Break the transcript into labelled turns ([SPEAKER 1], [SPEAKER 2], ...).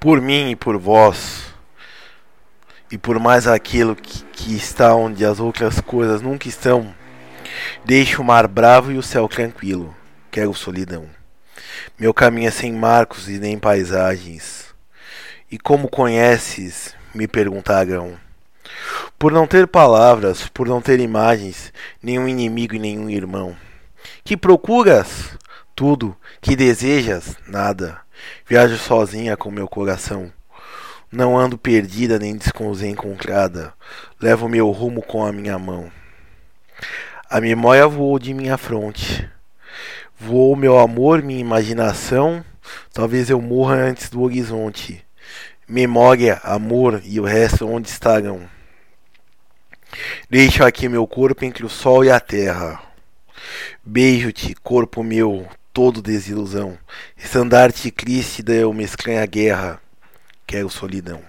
[SPEAKER 1] por mim e por vós, e por mais aquilo que, que está onde as outras coisas nunca estão, deixe o mar bravo e o céu tranquilo, quero solidão. Meu caminho é sem marcos e nem paisagens. E como conheces, me perguntarão. Por não ter palavras, por não ter imagens, nenhum inimigo e nenhum irmão. Que procuras? Tudo. Que desejas? Nada. Viajo sozinha com meu coração. Não ando perdida nem desconcentrada. Levo meu rumo com a minha mão. A memória voou de minha fronte. Voou meu amor, minha imaginação. Talvez eu morra antes do horizonte. Memória, amor e o resto onde estarão? Deixo aqui meu corpo entre o sol e a terra. Beijo-te, corpo meu, todo desilusão. Estandarte Crístida eu me estranha guerra. Quero solidão.